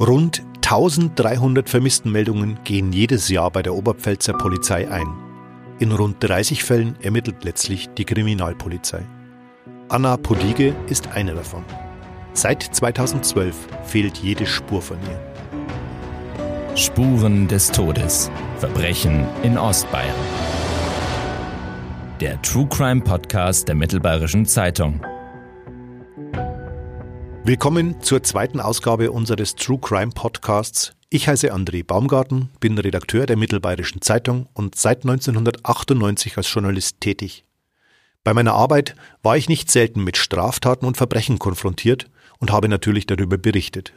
Rund 1300 Vermisstenmeldungen gehen jedes Jahr bei der Oberpfälzer Polizei ein. In rund 30 Fällen ermittelt letztlich die Kriminalpolizei. Anna Podige ist eine davon. Seit 2012 fehlt jede Spur von ihr. Spuren des Todes. Verbrechen in Ostbayern. Der True Crime Podcast der Mittelbayerischen Zeitung. Willkommen zur zweiten Ausgabe unseres True Crime Podcasts. Ich heiße André Baumgarten, bin Redakteur der Mittelbayerischen Zeitung und seit 1998 als Journalist tätig. Bei meiner Arbeit war ich nicht selten mit Straftaten und Verbrechen konfrontiert und habe natürlich darüber berichtet.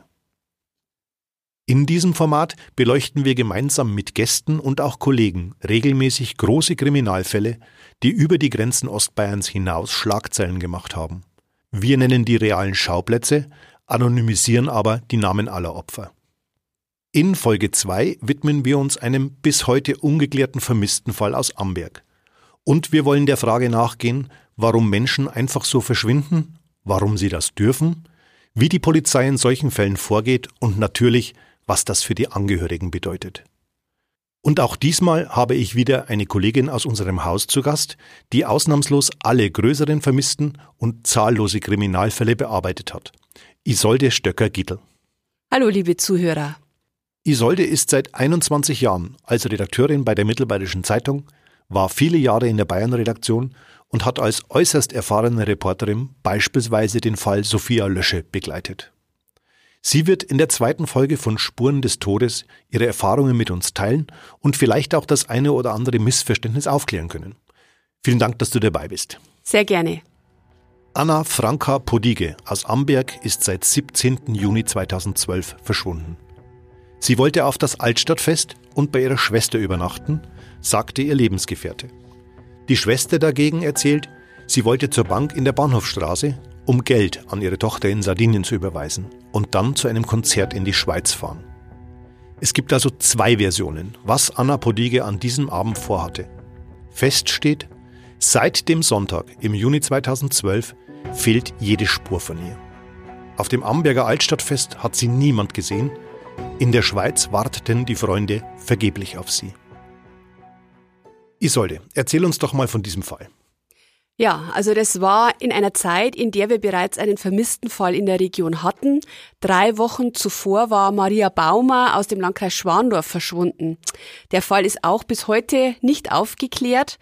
In diesem Format beleuchten wir gemeinsam mit Gästen und auch Kollegen regelmäßig große Kriminalfälle, die über die Grenzen Ostbayerns hinaus Schlagzeilen gemacht haben. Wir nennen die realen Schauplätze, anonymisieren aber die Namen aller Opfer. In Folge 2 widmen wir uns einem bis heute ungeklärten Vermisstenfall aus Amberg. Und wir wollen der Frage nachgehen, warum Menschen einfach so verschwinden, warum sie das dürfen, wie die Polizei in solchen Fällen vorgeht und natürlich, was das für die Angehörigen bedeutet. Und auch diesmal habe ich wieder eine Kollegin aus unserem Haus zu Gast, die ausnahmslos alle größeren Vermissten und zahllose Kriminalfälle bearbeitet hat. Isolde Stöcker-Gittel. Hallo, liebe Zuhörer. Isolde ist seit 21 Jahren als Redakteurin bei der Mittelbayerischen Zeitung, war viele Jahre in der Bayern-Redaktion und hat als äußerst erfahrene Reporterin beispielsweise den Fall Sophia Lösche begleitet. Sie wird in der zweiten Folge von Spuren des Todes ihre Erfahrungen mit uns teilen und vielleicht auch das eine oder andere Missverständnis aufklären können. Vielen Dank, dass du dabei bist. Sehr gerne. Anna Franka Podige aus Amberg ist seit 17. Juni 2012 verschwunden. Sie wollte auf das Altstadtfest und bei ihrer Schwester übernachten, sagte ihr Lebensgefährte. Die Schwester dagegen erzählt, sie wollte zur Bank in der Bahnhofstraße, um Geld an ihre Tochter in Sardinien zu überweisen und dann zu einem Konzert in die Schweiz fahren. Es gibt also zwei Versionen, was Anna Podige an diesem Abend vorhatte. Fest steht, seit dem Sonntag im Juni 2012 fehlt jede Spur von ihr. Auf dem Amberger Altstadtfest hat sie niemand gesehen. In der Schweiz warteten die Freunde vergeblich auf sie. Isolde, erzähl uns doch mal von diesem Fall. Ja, also das war in einer Zeit, in der wir bereits einen vermissten Fall in der Region hatten. Drei Wochen zuvor war Maria Baumer aus dem Landkreis Schwandorf verschwunden. Der Fall ist auch bis heute nicht aufgeklärt.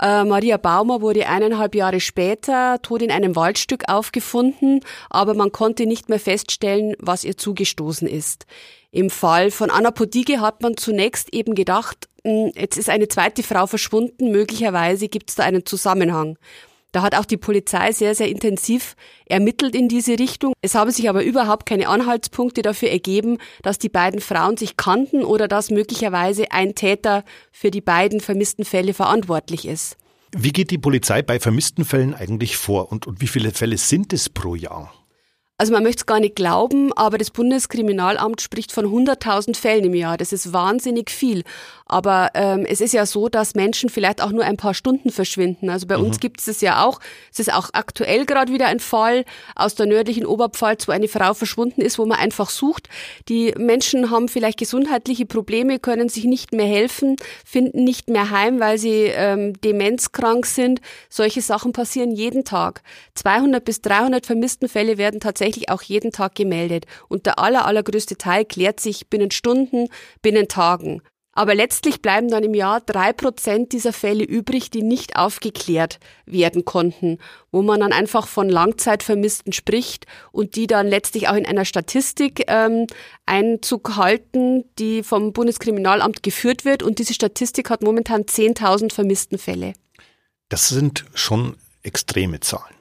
Äh, Maria Baumer wurde eineinhalb Jahre später tot in einem Waldstück aufgefunden, aber man konnte nicht mehr feststellen, was ihr zugestoßen ist. Im Fall von Anna Podige hat man zunächst eben gedacht, jetzt ist eine zweite Frau verschwunden, möglicherweise gibt es da einen Zusammenhang. Da hat auch die Polizei sehr, sehr intensiv ermittelt in diese Richtung. Es haben sich aber überhaupt keine Anhaltspunkte dafür ergeben, dass die beiden Frauen sich kannten oder dass möglicherweise ein Täter für die beiden vermissten Fälle verantwortlich ist. Wie geht die Polizei bei vermissten Fällen eigentlich vor und, und wie viele Fälle sind es pro Jahr? Also man möchte es gar nicht glauben, aber das Bundeskriminalamt spricht von 100.000 Fällen im Jahr. Das ist wahnsinnig viel. Aber ähm, es ist ja so, dass Menschen vielleicht auch nur ein paar Stunden verschwinden. Also bei mhm. uns gibt es das ja auch. Es ist auch aktuell gerade wieder ein Fall aus der nördlichen Oberpfalz, wo eine Frau verschwunden ist, wo man einfach sucht. Die Menschen haben vielleicht gesundheitliche Probleme, können sich nicht mehr helfen, finden nicht mehr heim, weil sie ähm, demenzkrank sind. Solche Sachen passieren jeden Tag. 200 bis 300 vermissten Fälle werden tatsächlich auch jeden Tag gemeldet. Und der aller, allergrößte Teil klärt sich binnen Stunden, binnen Tagen. Aber letztlich bleiben dann im Jahr drei Prozent dieser Fälle übrig, die nicht aufgeklärt werden konnten, wo man dann einfach von Langzeitvermissten spricht und die dann letztlich auch in einer Statistik ähm, Einzug halten, die vom Bundeskriminalamt geführt wird. Und diese Statistik hat momentan 10.000 vermissten Fälle. Das sind schon extreme Zahlen.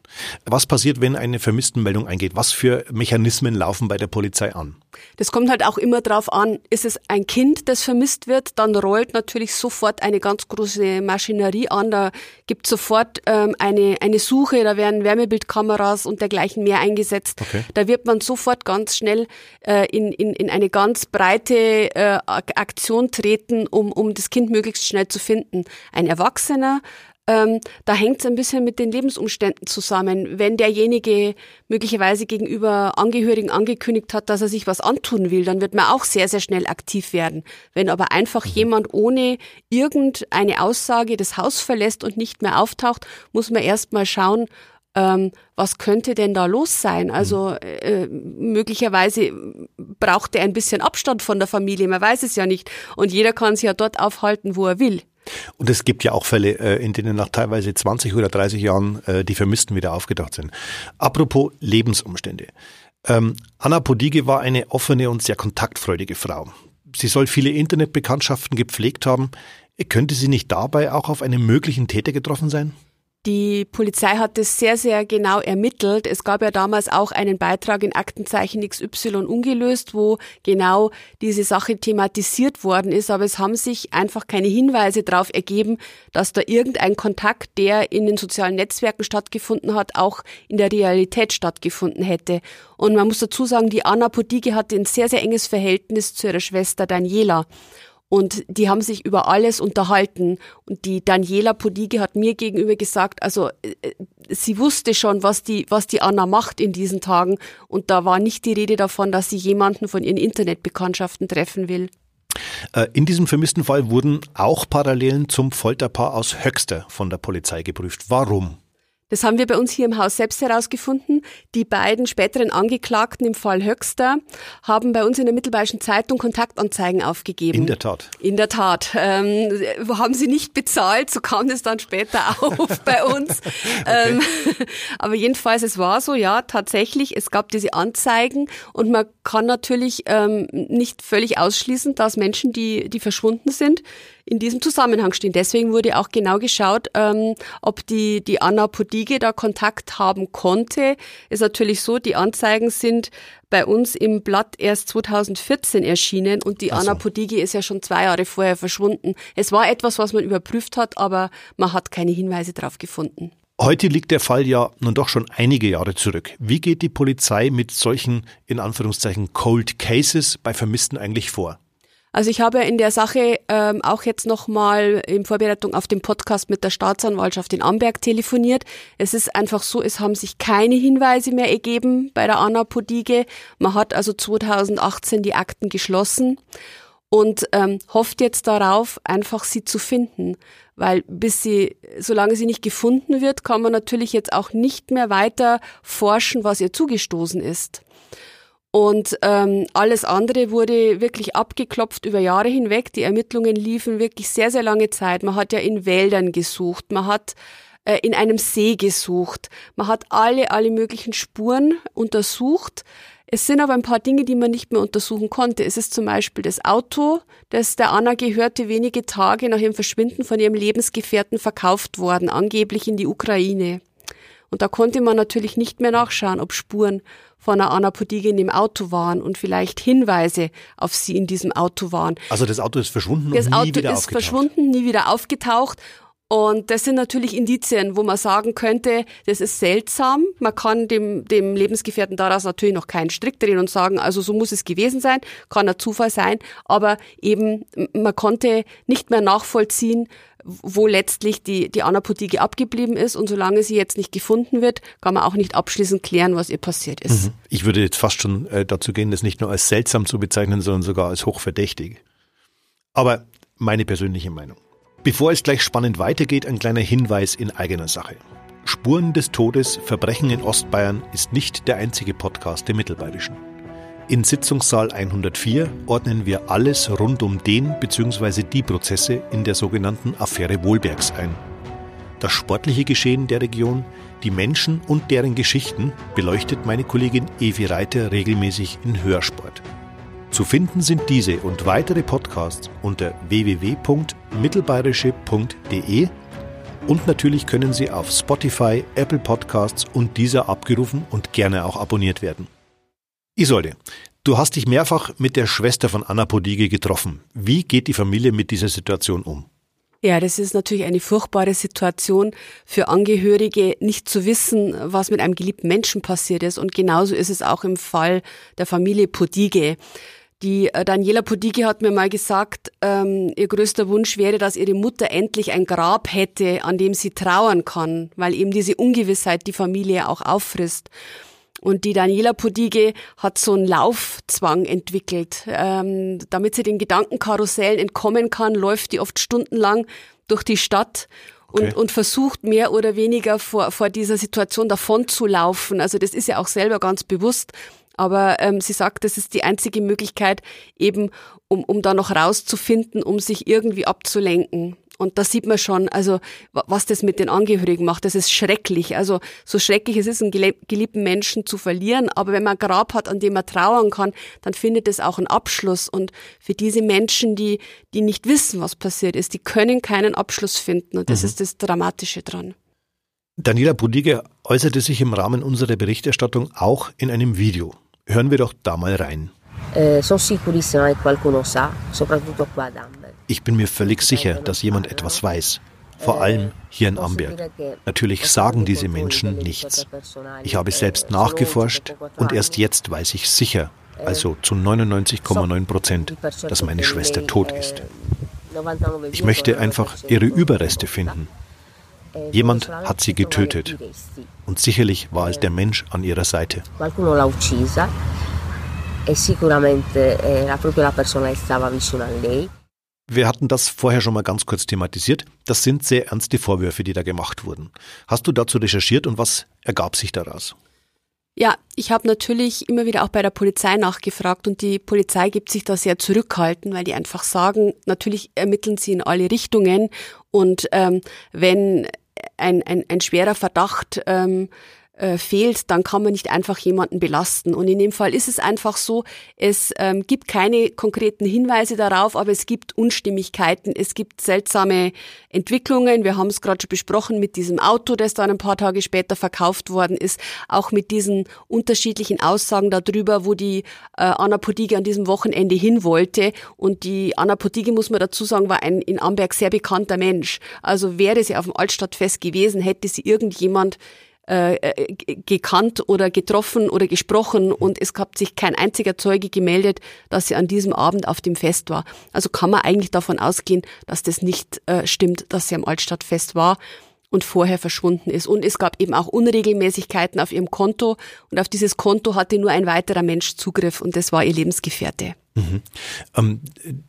Was passiert, wenn eine Vermisstenmeldung eingeht? Was für Mechanismen laufen bei der Polizei an? Das kommt halt auch immer drauf an, ist es ein Kind, das vermisst wird, dann rollt natürlich sofort eine ganz große Maschinerie an, da gibt sofort ähm, eine, eine Suche, da werden Wärmebildkameras und dergleichen mehr eingesetzt. Okay. Da wird man sofort ganz schnell äh, in, in, in eine ganz breite äh, Aktion treten, um, um das Kind möglichst schnell zu finden. Ein Erwachsener ähm, da hängt es ein bisschen mit den Lebensumständen zusammen. Wenn derjenige möglicherweise gegenüber Angehörigen angekündigt hat, dass er sich was antun will, dann wird man auch sehr, sehr schnell aktiv werden. Wenn aber einfach mhm. jemand ohne irgendeine Aussage das Haus verlässt und nicht mehr auftaucht, muss man erst mal schauen, ähm, was könnte denn da los sein? Also äh, möglicherweise braucht er ein bisschen Abstand von der Familie, man weiß es ja nicht. Und jeder kann sich ja dort aufhalten, wo er will. Und es gibt ja auch Fälle, äh, in denen nach teilweise 20 oder 30 Jahren äh, die Vermissten wieder aufgedacht sind. Apropos Lebensumstände. Ähm, Anna Podige war eine offene und sehr kontaktfreudige Frau. Sie soll viele Internetbekanntschaften gepflegt haben. Könnte sie nicht dabei auch auf einen möglichen Täter getroffen sein? Die Polizei hat das sehr, sehr genau ermittelt. Es gab ja damals auch einen Beitrag in Aktenzeichen XY ungelöst, wo genau diese Sache thematisiert worden ist. Aber es haben sich einfach keine Hinweise darauf ergeben, dass da irgendein Kontakt, der in den sozialen Netzwerken stattgefunden hat, auch in der Realität stattgefunden hätte. Und man muss dazu sagen, die Anna Podige hatte ein sehr, sehr enges Verhältnis zu ihrer Schwester Daniela. Und die haben sich über alles unterhalten. Und die Daniela Podige hat mir gegenüber gesagt, also äh, sie wusste schon, was die, was die Anna macht in diesen Tagen. Und da war nicht die Rede davon, dass sie jemanden von ihren Internetbekanntschaften treffen will. Äh, in diesem vermissten Fall wurden auch Parallelen zum Folterpaar aus Höxter von der Polizei geprüft. Warum? Das haben wir bei uns hier im Haus selbst herausgefunden. Die beiden späteren Angeklagten im Fall Höxter haben bei uns in der Mittelbayerischen Zeitung Kontaktanzeigen aufgegeben. In der Tat. In der Tat. Ähm, haben sie nicht bezahlt, so kam es dann später auf bei uns. Okay. Ähm, aber jedenfalls, es war so, ja, tatsächlich, es gab diese Anzeigen und man kann natürlich ähm, nicht völlig ausschließen, dass Menschen, die, die verschwunden sind, in diesem Zusammenhang stehen. Deswegen wurde auch genau geschaut, ähm, ob die, die Anna Podige da Kontakt haben konnte. Ist natürlich so, die Anzeigen sind bei uns im Blatt erst 2014 erschienen und die so. Anna Podige ist ja schon zwei Jahre vorher verschwunden. Es war etwas, was man überprüft hat, aber man hat keine Hinweise darauf gefunden. Heute liegt der Fall ja nun doch schon einige Jahre zurück. Wie geht die Polizei mit solchen, in Anführungszeichen, Cold Cases bei Vermissten eigentlich vor? Also ich habe in der Sache ähm, auch jetzt nochmal in Vorbereitung auf den Podcast mit der Staatsanwaltschaft in Amberg telefoniert. Es ist einfach so, es haben sich keine Hinweise mehr ergeben bei der Anna Podige. Man hat also 2018 die Akten geschlossen und ähm, hofft jetzt darauf, einfach sie zu finden. Weil bis sie, solange sie nicht gefunden wird, kann man natürlich jetzt auch nicht mehr weiter forschen, was ihr zugestoßen ist. Und ähm, alles andere wurde wirklich abgeklopft über Jahre hinweg. Die Ermittlungen liefen wirklich sehr, sehr lange Zeit. Man hat ja in Wäldern gesucht, man hat äh, in einem See gesucht, man hat alle, alle möglichen Spuren untersucht. Es sind aber ein paar Dinge, die man nicht mehr untersuchen konnte. Es ist zum Beispiel das Auto, das der Anna gehörte, wenige Tage nach ihrem Verschwinden von ihrem Lebensgefährten verkauft worden, angeblich in die Ukraine. Und da konnte man natürlich nicht mehr nachschauen, ob Spuren von einer Anna Podige in dem Auto waren und vielleicht Hinweise auf sie in diesem Auto waren. Also das Auto ist verschwunden das und nie Auto wieder ist aufgetaucht. verschwunden, nie wieder aufgetaucht. Und das sind natürlich Indizien, wo man sagen könnte, das ist seltsam. Man kann dem, dem Lebensgefährten daraus natürlich noch keinen Strick drehen und sagen, also so muss es gewesen sein, kann ein Zufall sein. Aber eben, man konnte nicht mehr nachvollziehen, wo letztlich die, die Anna Potige abgeblieben ist. Und solange sie jetzt nicht gefunden wird, kann man auch nicht abschließend klären, was ihr passiert ist. Mhm. Ich würde jetzt fast schon äh, dazu gehen, das nicht nur als seltsam zu bezeichnen, sondern sogar als hochverdächtig. Aber meine persönliche Meinung. Bevor es gleich spannend weitergeht, ein kleiner Hinweis in eigener Sache. Spuren des Todes, Verbrechen in Ostbayern ist nicht der einzige Podcast der Mittelbayerischen. In Sitzungssaal 104 ordnen wir alles rund um den bzw. die Prozesse in der sogenannten Affäre Wohlbergs ein. Das sportliche Geschehen der Region, die Menschen und deren Geschichten beleuchtet meine Kollegin Evi Reiter regelmäßig in Hörsport. Zu finden sind diese und weitere Podcasts unter www.mittelbayerische.de und natürlich können sie auf Spotify, Apple Podcasts und dieser abgerufen und gerne auch abonniert werden. Isolde, du hast dich mehrfach mit der Schwester von Anna Podige getroffen. Wie geht die Familie mit dieser Situation um? Ja, das ist natürlich eine furchtbare Situation für Angehörige, nicht zu wissen, was mit einem geliebten Menschen passiert ist. Und genauso ist es auch im Fall der Familie Podige. Die äh, Daniela Podigi hat mir mal gesagt, ähm, ihr größter Wunsch wäre, dass ihre Mutter endlich ein Grab hätte, an dem sie trauern kann, weil eben diese Ungewissheit die Familie auch auffrisst. Und die Daniela Podige hat so einen Laufzwang entwickelt. Ähm, damit sie den Gedankenkarussellen entkommen kann, läuft die oft stundenlang durch die Stadt und, okay. und versucht mehr oder weniger vor, vor dieser Situation davon zu laufen. Also das ist ja auch selber ganz bewusst. Aber ähm, sie sagt, das ist die einzige Möglichkeit, eben um, um da noch rauszufinden, um sich irgendwie abzulenken. Und da sieht man schon, also was das mit den Angehörigen macht. Das ist schrecklich. Also so schrecklich es ist, einen geliebten Menschen zu verlieren. Aber wenn man ein Grab hat, an dem man trauern kann, dann findet es auch einen Abschluss. Und für diese Menschen, die, die nicht wissen, was passiert ist, die können keinen Abschluss finden. Und das mhm. ist das Dramatische dran. Daniela Budige äußerte sich im Rahmen unserer Berichterstattung auch in einem Video. Hören wir doch da mal rein. Eh, ad ich bin mir völlig sicher, dass jemand etwas weiß. Vor allem hier in Amberg. Natürlich sagen diese Menschen nichts. Ich habe selbst nachgeforscht und erst jetzt weiß ich sicher, also zu 99,9 Prozent, dass meine Schwester tot ist. Ich möchte einfach ihre Überreste finden. Jemand hat sie getötet. Und sicherlich war es der Mensch an ihrer Seite. E. Wir hatten das vorher schon mal ganz kurz thematisiert. Das sind sehr ernste Vorwürfe, die da gemacht wurden. Hast du dazu recherchiert und was ergab sich daraus? Ja, ich habe natürlich immer wieder auch bei der Polizei nachgefragt und die Polizei gibt sich da sehr zurückhaltend, weil die einfach sagen, natürlich ermitteln sie in alle Richtungen und ähm, wenn ein, ein, ein schwerer Verdacht ähm, äh, fehlt, dann kann man nicht einfach jemanden belasten. Und in dem Fall ist es einfach so, es ähm, gibt keine konkreten Hinweise darauf, aber es gibt Unstimmigkeiten, es gibt seltsame Entwicklungen. Wir haben es gerade schon besprochen mit diesem Auto, das dann ein paar Tage später verkauft worden ist, auch mit diesen unterschiedlichen Aussagen darüber, wo die äh, Anna Podige an diesem Wochenende hin wollte. Und die Anna Podige, muss man dazu sagen, war ein in Amberg sehr bekannter Mensch. Also wäre sie auf dem Altstadtfest gewesen, hätte sie irgendjemand äh, äh gekannt oder getroffen oder gesprochen und es gab sich kein einziger Zeuge gemeldet, dass sie an diesem Abend auf dem Fest war. Also kann man eigentlich davon ausgehen, dass das nicht äh, stimmt, dass sie am Altstadtfest war und vorher verschwunden ist. Und es gab eben auch Unregelmäßigkeiten auf ihrem Konto und auf dieses Konto hatte nur ein weiterer Mensch Zugriff und das war ihr Lebensgefährte. Mhm. Ähm,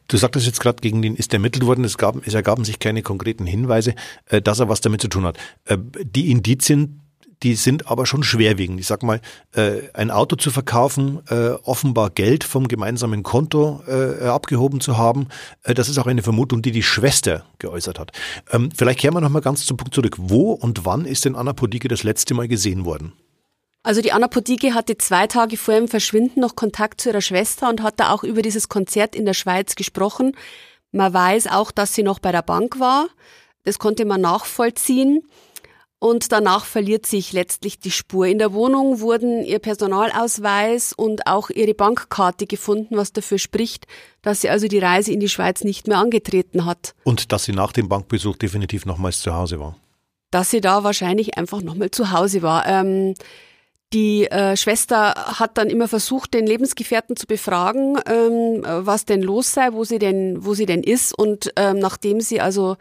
du sagtest jetzt gerade, gegen den ist ermittelt worden, es, gab, es ergaben sich keine konkreten Hinweise, äh, dass er was damit zu tun hat. Äh, die Indizien die sind aber schon schwerwiegend. Ich sag mal, äh, ein Auto zu verkaufen, äh, offenbar Geld vom gemeinsamen Konto äh, abgehoben zu haben, äh, das ist auch eine Vermutung, die die Schwester geäußert hat. Ähm, vielleicht kehren wir nochmal ganz zum Punkt zurück. Wo und wann ist denn Anna Podike das letzte Mal gesehen worden? Also die Anna Podike hatte zwei Tage vor ihrem Verschwinden noch Kontakt zu ihrer Schwester und hat da auch über dieses Konzert in der Schweiz gesprochen. Man weiß auch, dass sie noch bei der Bank war. Das konnte man nachvollziehen und danach verliert sich letztlich die Spur. In der Wohnung wurden ihr Personalausweis und auch ihre Bankkarte gefunden, was dafür spricht, dass sie also die Reise in die Schweiz nicht mehr angetreten hat. Und dass sie nach dem Bankbesuch definitiv nochmals zu Hause war. Dass sie da wahrscheinlich einfach nochmal zu Hause war. Ähm, die äh, Schwester hat dann immer versucht, den Lebensgefährten zu befragen, ähm, was denn los sei, wo sie denn, wo sie denn ist. Und ähm, nachdem sie also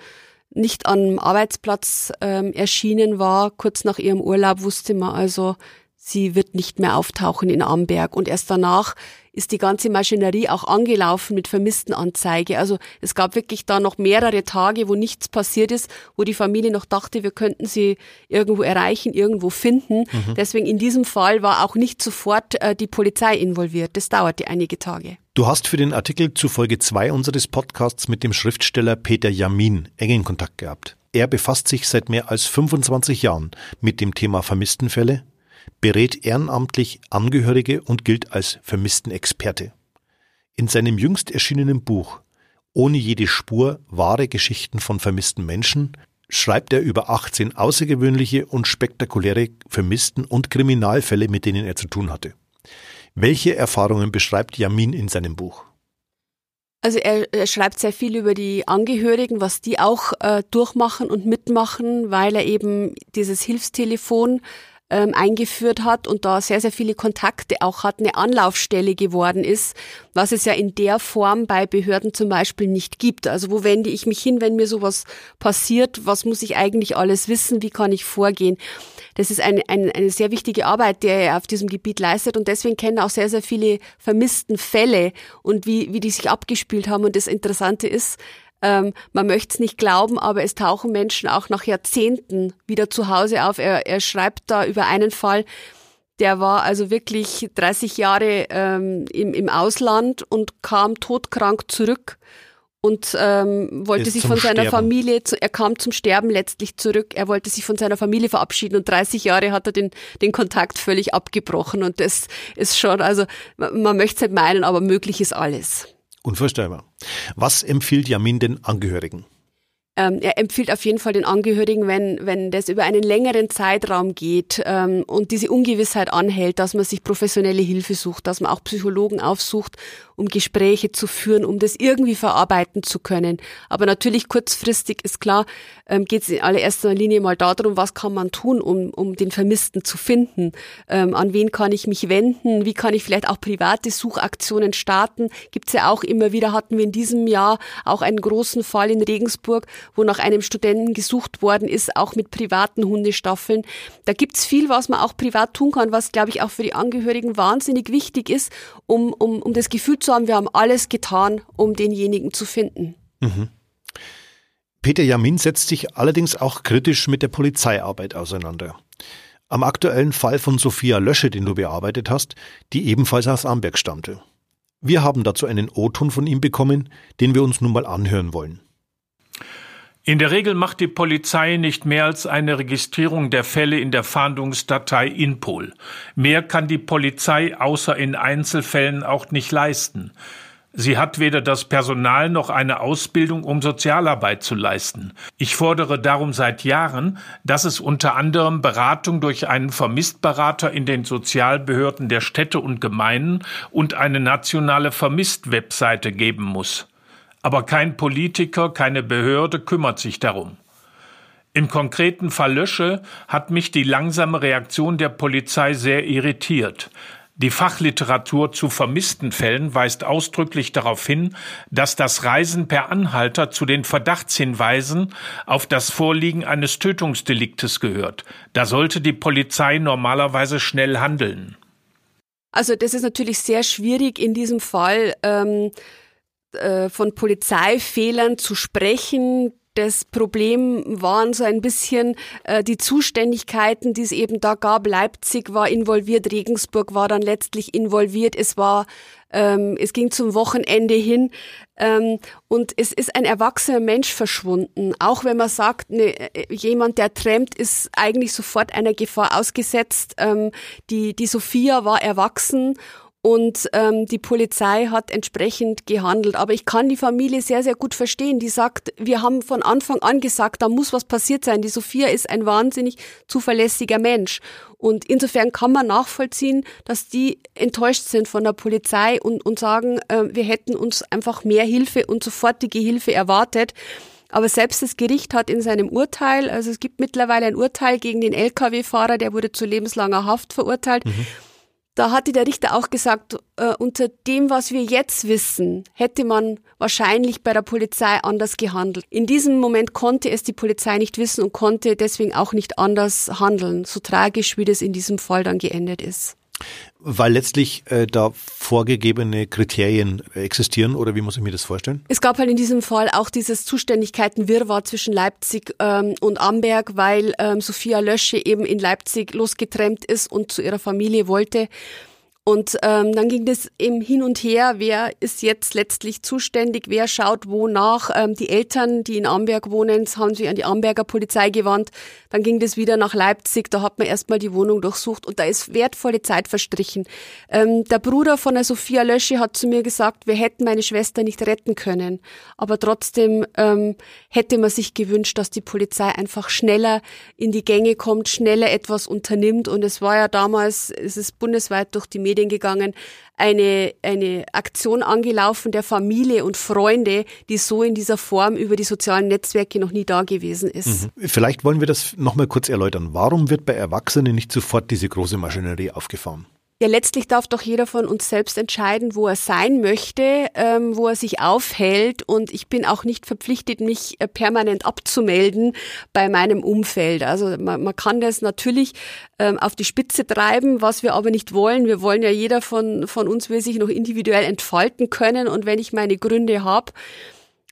nicht am Arbeitsplatz ähm, erschienen war. Kurz nach ihrem Urlaub wusste man also, sie wird nicht mehr auftauchen in Amberg. Und erst danach ist die ganze Maschinerie auch angelaufen mit Vermisstenanzeige. Also es gab wirklich da noch mehrere Tage, wo nichts passiert ist, wo die Familie noch dachte, wir könnten sie irgendwo erreichen, irgendwo finden. Mhm. Deswegen in diesem Fall war auch nicht sofort äh, die Polizei involviert. Das dauerte einige Tage. Du hast für den Artikel zu Folge 2 unseres Podcasts mit dem Schriftsteller Peter Jamin engen Kontakt gehabt. Er befasst sich seit mehr als 25 Jahren mit dem Thema Vermisstenfälle, berät ehrenamtlich Angehörige und gilt als Vermisstenexperte. In seinem jüngst erschienenen Buch Ohne jede Spur wahre Geschichten von vermissten Menschen schreibt er über 18 außergewöhnliche und spektakuläre Vermissten und Kriminalfälle, mit denen er zu tun hatte. Welche Erfahrungen beschreibt Yamin in seinem Buch? Also er, er, schreibt sehr viel über die Angehörigen, was die auch äh, durchmachen und mitmachen, weil er eben dieses Hilfstelefon ähm, eingeführt hat und da sehr, sehr viele Kontakte auch hat, eine Anlaufstelle geworden ist, was es ja in der Form bei Behörden zum Beispiel nicht gibt. Also wo wende ich mich hin, wenn mir sowas passiert? Was muss ich eigentlich alles wissen? Wie kann ich vorgehen? Das ist eine, eine, eine sehr wichtige Arbeit, die er auf diesem Gebiet leistet und deswegen kennen auch sehr, sehr viele vermissten Fälle und wie, wie die sich abgespielt haben. Und das Interessante ist, ähm, man möchte es nicht glauben, aber es tauchen Menschen auch nach Jahrzehnten wieder zu Hause auf. Er, er schreibt da über einen Fall, der war also wirklich 30 Jahre ähm, im, im Ausland und kam todkrank zurück und ähm, wollte Ist sich von seiner Sterben. Familie, zu, er kam zum Sterben letztlich zurück, er wollte sich von seiner Familie verabschieden und 30 Jahre hat er den, den Kontakt völlig abgebrochen und das ist schon, also man, man möchte es nicht meinen, aber möglich ist alles. Unvorstellbar. Was empfiehlt Jamin den Angehörigen? Ähm, er empfiehlt auf jeden Fall den Angehörigen, wenn, wenn das über einen längeren Zeitraum geht ähm, und diese Ungewissheit anhält, dass man sich professionelle Hilfe sucht, dass man auch Psychologen aufsucht, um Gespräche zu führen, um das irgendwie verarbeiten zu können. Aber natürlich kurzfristig ist klar, ähm, geht es in allererster Linie mal darum, was kann man tun, um, um den Vermissten zu finden. Ähm, an wen kann ich mich wenden? Wie kann ich vielleicht auch private Suchaktionen starten? Gibt's ja auch immer wieder, hatten wir in diesem Jahr auch einen großen Fall in Regensburg, wo nach einem Studenten gesucht worden ist, auch mit privaten Hundestaffeln. Da gibt's viel, was man auch privat tun kann, was, glaube ich, auch für die Angehörigen wahnsinnig wichtig ist, um, um, um das Gefühl zu haben, wir haben alles getan, um denjenigen zu finden. Peter Jamin setzt sich allerdings auch kritisch mit der Polizeiarbeit auseinander. Am aktuellen Fall von Sophia Lösche, den du bearbeitet hast, die ebenfalls aus Amberg stammte. Wir haben dazu einen O-Ton von ihm bekommen, den wir uns nun mal anhören wollen. In der Regel macht die Polizei nicht mehr als eine Registrierung der Fälle in der Fahndungsdatei INPOL. Mehr kann die Polizei außer in Einzelfällen auch nicht leisten. Sie hat weder das Personal noch eine Ausbildung, um Sozialarbeit zu leisten. Ich fordere darum seit Jahren, dass es unter anderem Beratung durch einen Vermisstberater in den Sozialbehörden der Städte und Gemeinden und eine nationale Vermisst-Webseite geben muss. Aber kein Politiker, keine Behörde kümmert sich darum. Im konkreten Fall Lösche hat mich die langsame Reaktion der Polizei sehr irritiert. Die Fachliteratur zu vermissten Fällen weist ausdrücklich darauf hin, dass das Reisen per Anhalter zu den Verdachtshinweisen auf das Vorliegen eines Tötungsdeliktes gehört. Da sollte die Polizei normalerweise schnell handeln. Also das ist natürlich sehr schwierig in diesem Fall ähm, äh, von Polizeifehlern zu sprechen. Das Problem waren so ein bisschen äh, die Zuständigkeiten, die es eben da gab. Leipzig war involviert, Regensburg war dann letztlich involviert. Es war, ähm, es ging zum Wochenende hin ähm, und es ist ein erwachsener Mensch verschwunden. Auch wenn man sagt, ne, äh, jemand, der trampt, ist eigentlich sofort einer Gefahr ausgesetzt. Ähm, die die Sophia war erwachsen und ähm, die Polizei hat entsprechend gehandelt. Aber ich kann die Familie sehr, sehr gut verstehen. Die sagt, wir haben von Anfang an gesagt, da muss was passiert sein. Die Sophia ist ein wahnsinnig zuverlässiger Mensch. Und insofern kann man nachvollziehen, dass die enttäuscht sind von der Polizei und, und sagen, äh, wir hätten uns einfach mehr Hilfe und sofortige Hilfe erwartet. Aber selbst das Gericht hat in seinem Urteil, also es gibt mittlerweile ein Urteil gegen den Lkw-Fahrer, der wurde zu lebenslanger Haft verurteilt. Mhm. Da hatte der Richter auch gesagt, äh, unter dem, was wir jetzt wissen, hätte man wahrscheinlich bei der Polizei anders gehandelt. In diesem Moment konnte es die Polizei nicht wissen und konnte deswegen auch nicht anders handeln, so tragisch wie das in diesem Fall dann geendet ist. Weil letztlich äh, da vorgegebene Kriterien existieren oder wie muss ich mir das vorstellen? Es gab halt in diesem Fall auch dieses Zuständigkeitenwirrwarr zwischen Leipzig ähm, und Amberg, weil ähm, Sophia Lösche eben in Leipzig losgetrennt ist und zu ihrer Familie wollte. Und ähm, dann ging das eben hin und her, wer ist jetzt letztlich zuständig, wer schaut wo nach. Ähm, die Eltern, die in Amberg wohnen, haben sich an die Amberger Polizei gewandt. Dann ging das wieder nach Leipzig, da hat man erstmal die Wohnung durchsucht und da ist wertvolle Zeit verstrichen. Ähm, der Bruder von der Sophia Lösche hat zu mir gesagt, wir hätten meine Schwester nicht retten können. Aber trotzdem ähm, hätte man sich gewünscht, dass die Polizei einfach schneller in die Gänge kommt, schneller etwas unternimmt. Und es war ja damals, es ist bundesweit durch die Medien Medien gegangen, eine, eine Aktion angelaufen der Familie und Freunde, die so in dieser Form über die sozialen Netzwerke noch nie da gewesen ist. Mhm. Vielleicht wollen wir das nochmal kurz erläutern. Warum wird bei Erwachsenen nicht sofort diese große Maschinerie aufgefahren? Ja, letztlich darf doch jeder von uns selbst entscheiden, wo er sein möchte, ähm, wo er sich aufhält. Und ich bin auch nicht verpflichtet, mich äh, permanent abzumelden bei meinem Umfeld. Also man, man kann das natürlich ähm, auf die Spitze treiben, was wir aber nicht wollen. Wir wollen ja jeder von, von uns will sich noch individuell entfalten können. Und wenn ich meine Gründe habe,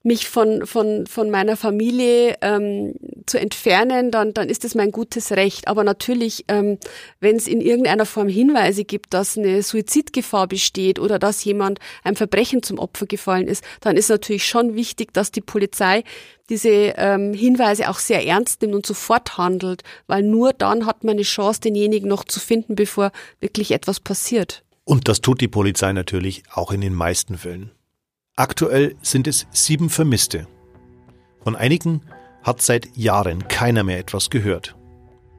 mich von, von, von meiner Familie ähm, zu entfernen, dann, dann ist es mein gutes Recht. Aber natürlich, ähm, wenn es in irgendeiner Form Hinweise gibt, dass eine Suizidgefahr besteht oder dass jemand einem Verbrechen zum Opfer gefallen ist, dann ist natürlich schon wichtig, dass die Polizei diese ähm, Hinweise auch sehr ernst nimmt und sofort handelt, weil nur dann hat man eine Chance, denjenigen noch zu finden, bevor wirklich etwas passiert. Und das tut die Polizei natürlich auch in den meisten Fällen. Aktuell sind es sieben Vermisste. Von einigen hat seit Jahren keiner mehr etwas gehört.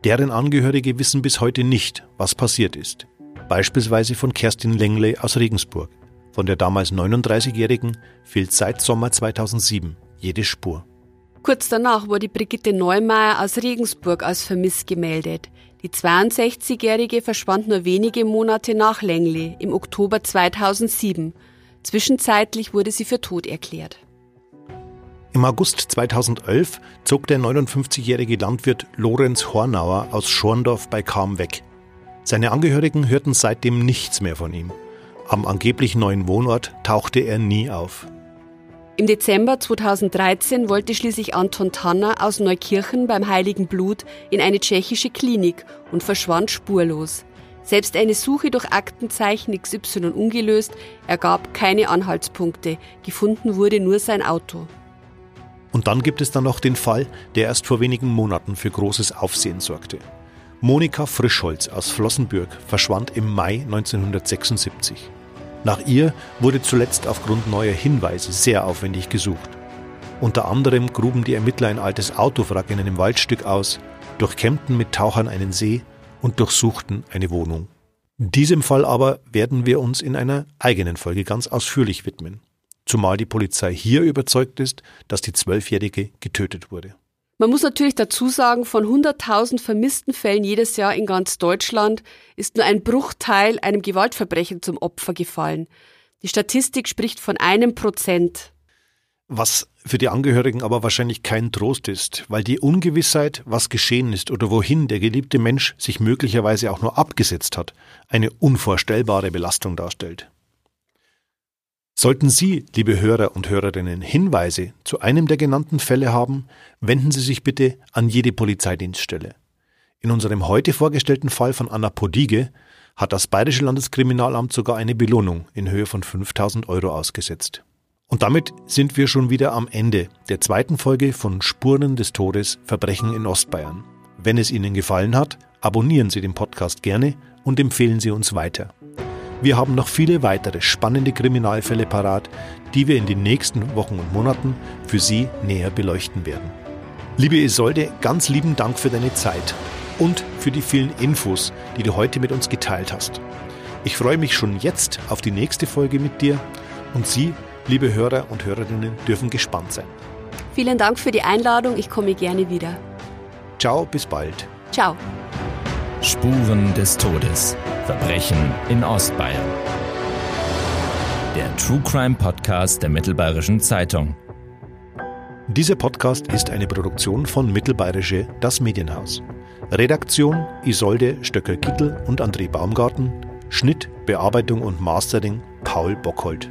Deren Angehörige wissen bis heute nicht, was passiert ist. Beispielsweise von Kerstin Lengley aus Regensburg. Von der damals 39-Jährigen fehlt seit Sommer 2007 jede Spur. Kurz danach wurde Brigitte Neumeier aus Regensburg als vermisst gemeldet. Die 62-Jährige verschwand nur wenige Monate nach Lengley im Oktober 2007 Zwischenzeitlich wurde sie für tot erklärt. Im August 2011 zog der 59-jährige Landwirt Lorenz Hornauer aus Schorndorf bei Kam weg. Seine Angehörigen hörten seitdem nichts mehr von ihm. Am angeblich neuen Wohnort tauchte er nie auf. Im Dezember 2013 wollte schließlich Anton Tanner aus Neukirchen beim Heiligen Blut in eine tschechische Klinik und verschwand spurlos. Selbst eine Suche durch Aktenzeichen XY ungelöst ergab keine Anhaltspunkte. Gefunden wurde nur sein Auto. Und dann gibt es dann noch den Fall, der erst vor wenigen Monaten für großes Aufsehen sorgte. Monika Frischholz aus Flossenbürg verschwand im Mai 1976. Nach ihr wurde zuletzt aufgrund neuer Hinweise sehr aufwendig gesucht. Unter anderem gruben die Ermittler ein altes Autowrack in einem Waldstück aus, durchkämmten mit Tauchern einen See und durchsuchten eine Wohnung. Diesem Fall aber werden wir uns in einer eigenen Folge ganz ausführlich widmen, zumal die Polizei hier überzeugt ist, dass die Zwölfjährige getötet wurde. Man muss natürlich dazu sagen, von 100.000 vermissten Fällen jedes Jahr in ganz Deutschland ist nur ein Bruchteil einem Gewaltverbrechen zum Opfer gefallen. Die Statistik spricht von einem Prozent. Was für die Angehörigen aber wahrscheinlich kein Trost ist, weil die Ungewissheit, was geschehen ist oder wohin der geliebte Mensch sich möglicherweise auch nur abgesetzt hat, eine unvorstellbare Belastung darstellt. Sollten Sie, liebe Hörer und Hörerinnen, Hinweise zu einem der genannten Fälle haben, wenden Sie sich bitte an jede Polizeidienststelle. In unserem heute vorgestellten Fall von Anna Podige hat das Bayerische Landeskriminalamt sogar eine Belohnung in Höhe von 5000 Euro ausgesetzt. Und damit sind wir schon wieder am Ende der zweiten Folge von Spuren des Todes Verbrechen in Ostbayern. Wenn es Ihnen gefallen hat, abonnieren Sie den Podcast gerne und empfehlen Sie uns weiter. Wir haben noch viele weitere spannende Kriminalfälle parat, die wir in den nächsten Wochen und Monaten für Sie näher beleuchten werden. Liebe Isolde, ganz lieben Dank für deine Zeit und für die vielen Infos, die du heute mit uns geteilt hast. Ich freue mich schon jetzt auf die nächste Folge mit dir und Sie Liebe Hörer und Hörerinnen dürfen gespannt sein. Vielen Dank für die Einladung. Ich komme gerne wieder. Ciao, bis bald. Ciao. Spuren des Todes. Verbrechen in Ostbayern. Der True Crime Podcast der Mittelbayerischen Zeitung. Dieser Podcast ist eine Produktion von Mittelbayerische Das Medienhaus. Redaktion Isolde Stöcker-Gittel und André Baumgarten. Schnitt, Bearbeitung und Mastering Paul Bockhold.